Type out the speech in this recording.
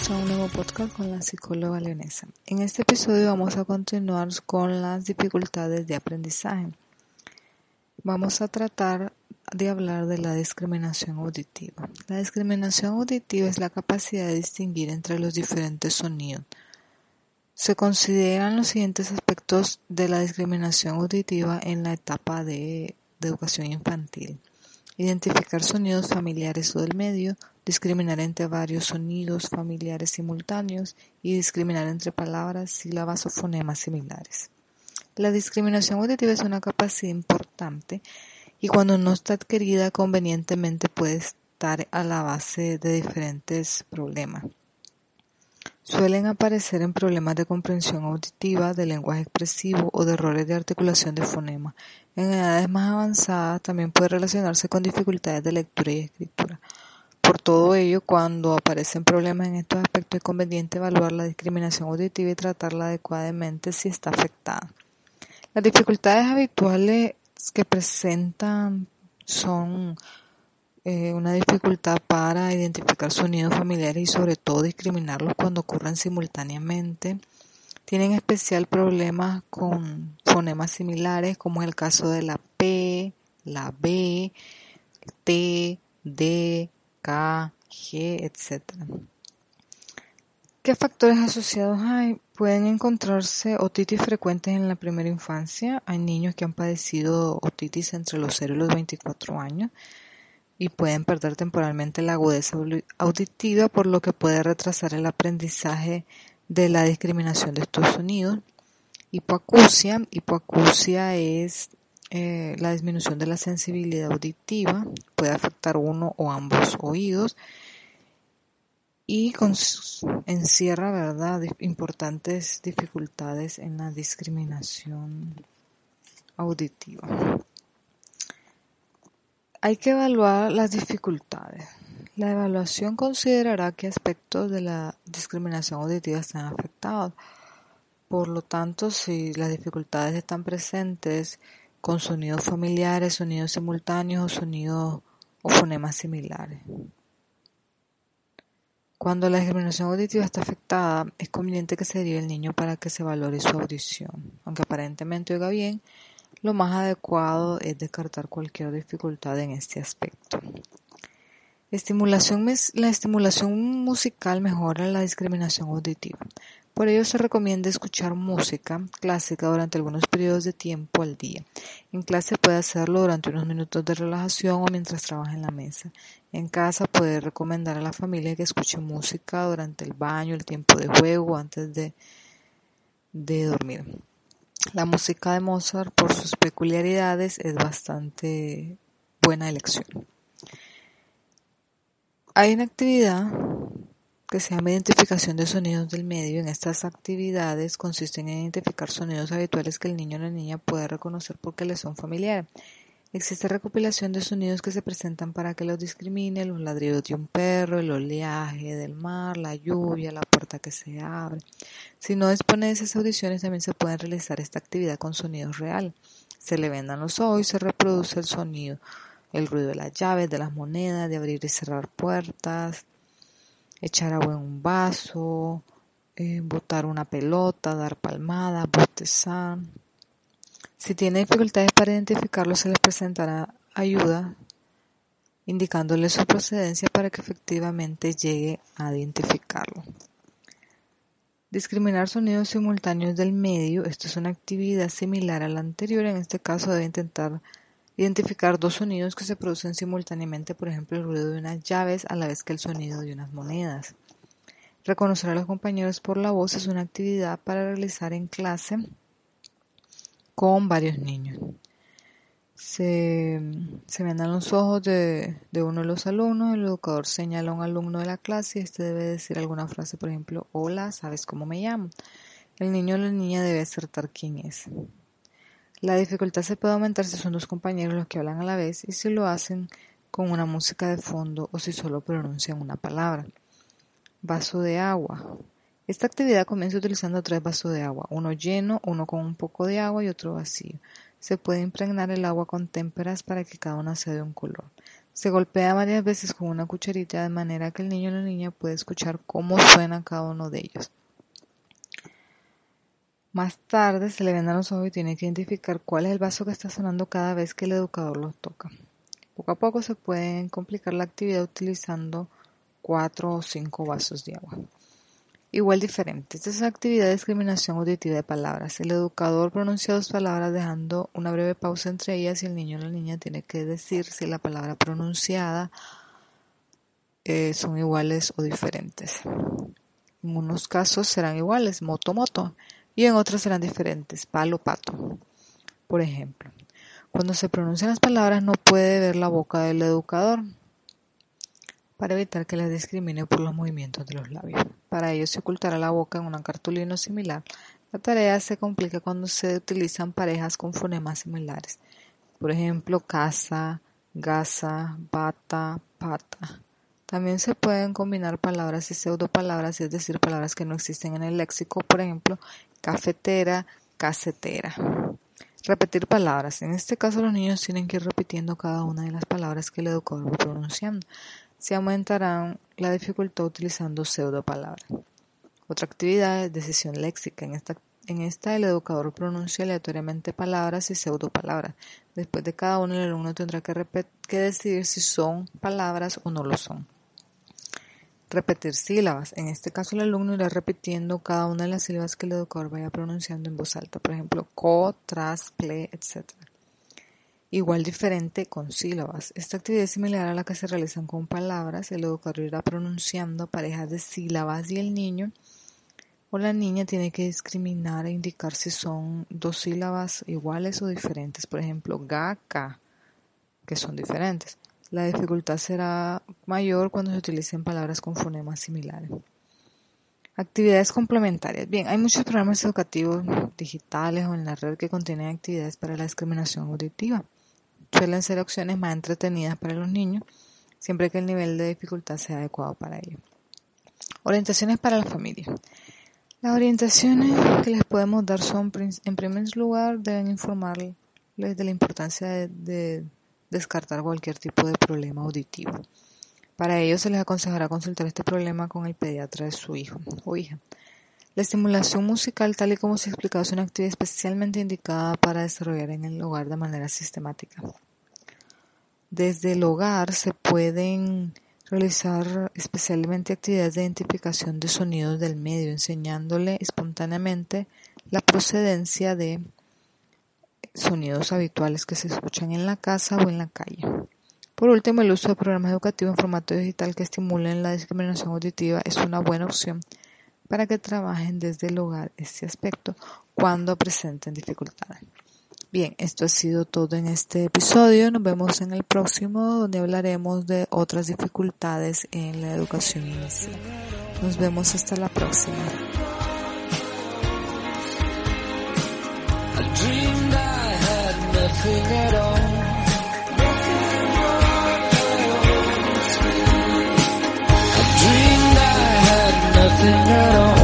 bienvenidos un nuevo podcast con la psicóloga leonesa. En este episodio vamos a continuar con las dificultades de aprendizaje. Vamos a tratar de hablar de la discriminación auditiva. La discriminación auditiva es la capacidad de distinguir entre los diferentes sonidos. Se consideran los siguientes aspectos de la discriminación auditiva en la etapa de educación infantil. Identificar sonidos familiares o del medio, discriminar entre varios sonidos familiares simultáneos y discriminar entre palabras, sílabas o fonemas similares. La discriminación auditiva es una capacidad importante y cuando no está adquirida convenientemente puede estar a la base de diferentes problemas. Suelen aparecer en problemas de comprensión auditiva, de lenguaje expresivo o de errores de articulación de fonema. En edades más avanzadas también puede relacionarse con dificultades de lectura y escritura. Por todo ello, cuando aparecen problemas en estos aspectos es conveniente evaluar la discriminación auditiva y tratarla adecuadamente si está afectada. Las dificultades habituales que presentan son eh, una dificultad para identificar sonidos familiares y sobre todo discriminarlos cuando ocurren simultáneamente. Tienen especial problemas con fonemas similares como es el caso de la P, la B, T, D, K, G, etc. ¿Qué factores asociados hay? Pueden encontrarse otitis frecuentes en la primera infancia. Hay niños que han padecido otitis entre los 0 y los 24 años y pueden perder temporalmente la agudeza auditiva, por lo que puede retrasar el aprendizaje de la discriminación de estos sonidos. Hipoacusia. Hipoacusia es eh, la disminución de la sensibilidad auditiva, puede afectar uno o ambos oídos y encierra verdad importantes dificultades en la discriminación auditiva. Hay que evaluar las dificultades. La evaluación considerará qué aspectos de la discriminación auditiva están afectados. Por lo tanto, si las dificultades están presentes, con sonidos familiares, sonidos simultáneos o sonidos o fonemas similares. Cuando la discriminación auditiva está afectada, es conveniente que se derive el niño para que se valore su audición. Aunque aparentemente oiga bien, lo más adecuado es descartar cualquier dificultad en este aspecto. Estimulación, la estimulación musical mejora la discriminación auditiva. Por ello se recomienda escuchar música clásica durante algunos periodos de tiempo al día. En clase puede hacerlo durante unos minutos de relajación o mientras trabaja en la mesa. En casa puede recomendar a la familia que escuche música durante el baño, el tiempo de juego, antes de, de dormir. La música de Mozart, por sus peculiaridades, es bastante buena elección. Hay una actividad que se llama identificación de sonidos del medio. En estas actividades consisten en identificar sonidos habituales que el niño o la niña puede reconocer porque les son familiares. Existe recopilación de sonidos que se presentan para que los discrimine, los ladridos de un perro, el oleaje del mar, la lluvia, la puerta que se abre. Si no dispone de esas audiciones, también se puede realizar esta actividad con sonidos real. Se le vendan los ojos y se reproduce el sonido, el ruido de las llaves, de las monedas, de abrir y cerrar puertas, echar agua en un vaso, eh, botar una pelota, dar palmadas, bostezar. Si tiene dificultades para identificarlo, se les presentará ayuda indicándole su procedencia para que efectivamente llegue a identificarlo. Discriminar sonidos simultáneos del medio. Esto es una actividad similar a la anterior. En este caso debe intentar Identificar dos sonidos que se producen simultáneamente, por ejemplo el ruido de unas llaves a la vez que el sonido de unas monedas. Reconocer a los compañeros por la voz es una actividad para realizar en clase con varios niños. Se, se vendan los ojos de, de, uno de los alumnos, el educador señala a un alumno de la clase y este debe decir alguna frase, por ejemplo, hola, ¿sabes cómo me llamo? El niño o la niña debe acertar quién es. La dificultad se puede aumentar si son dos compañeros los que hablan a la vez y si lo hacen con una música de fondo o si solo pronuncian una palabra. Vaso de agua. Esta actividad comienza utilizando tres vasos de agua, uno lleno, uno con un poco de agua y otro vacío. Se puede impregnar el agua con témperas para que cada una sea de un color. Se golpea varias veces con una cucharita de manera que el niño o la niña puede escuchar cómo suena cada uno de ellos. Más tarde se le vendan los ojos y tiene que identificar cuál es el vaso que está sonando cada vez que el educador lo toca. Poco a poco se puede complicar la actividad utilizando cuatro o cinco vasos de agua. Igual diferente. Esta es la actividad de discriminación auditiva de palabras. El educador pronuncia dos palabras dejando una breve pausa entre ellas y el niño o la niña tiene que decir si la palabra pronunciada eh, son iguales o diferentes. En unos casos serán iguales, moto, moto y en otras serán diferentes, palo, pato. Por ejemplo, cuando se pronuncian las palabras no puede ver la boca del educador para evitar que les discrimine por los movimientos de los labios. Para ello se ocultará la boca en una cartulina similar. La tarea se complica cuando se utilizan parejas con fonemas similares. Por ejemplo, casa, gasa, bata, pata. También se pueden combinar palabras y pseudopalabras, es decir, palabras que no existen en el léxico, por ejemplo, cafetera, casetera. Repetir palabras. En este caso los niños tienen que ir repitiendo cada una de las palabras que el educador va pronunciando. Se aumentará la dificultad utilizando pseudopalabras. Otra actividad es decisión léxica. En esta, el educador pronuncia aleatoriamente palabras y pseudopalabras. Después de cada una el alumno tendrá que, decidir si son palabras o no lo son. Repetir sílabas. En este caso el alumno irá repitiendo cada una de las sílabas que el educador vaya pronunciando en voz alta. Por ejemplo, co, tras, ple, etc. Igual diferente con sílabas. Esta actividad es similar a la que se realizan con palabras. El educador irá pronunciando parejas de sílabas y el niño o la niña tiene que discriminar e indicar si son dos sílabas iguales o diferentes. Por ejemplo, ga, ka, que son diferentes. La dificultad será mayor cuando se utilicen palabras con fonemas similares. Actividades complementarias. Bien, hay muchos programas educativos digitales o en la red que contienen actividades para la discriminación auditiva. Suelen ser opciones más entretenidas para los niños, siempre que el nivel de dificultad sea adecuado para ellos. Orientaciones para la familia. Las orientaciones que les podemos dar son, en primer lugar, deben informarles de la importancia de descartar cualquier tipo de problema auditivo. Para ello se les aconsejará consultar este problema con el pediatra de su hijo o hija. La estimulación musical, tal y como se ha explicado, es una actividad especialmente indicada para desarrollar en el hogar de manera sistemática. Desde el hogar se pueden realizar especialmente actividades de identificación de sonidos del medio, enseñándole espontáneamente la procedencia de sonidos habituales que se escuchan en la casa o en la calle. Por último, el uso de programas educativos en formato digital que estimulen la discriminación auditiva es una buena opción para que trabajen desde el hogar este aspecto cuando presenten dificultades. Bien, esto ha sido todo en este episodio. Nos vemos en el próximo donde hablaremos de otras dificultades en la educación inicial. Nos vemos hasta la próxima. Nothing at all.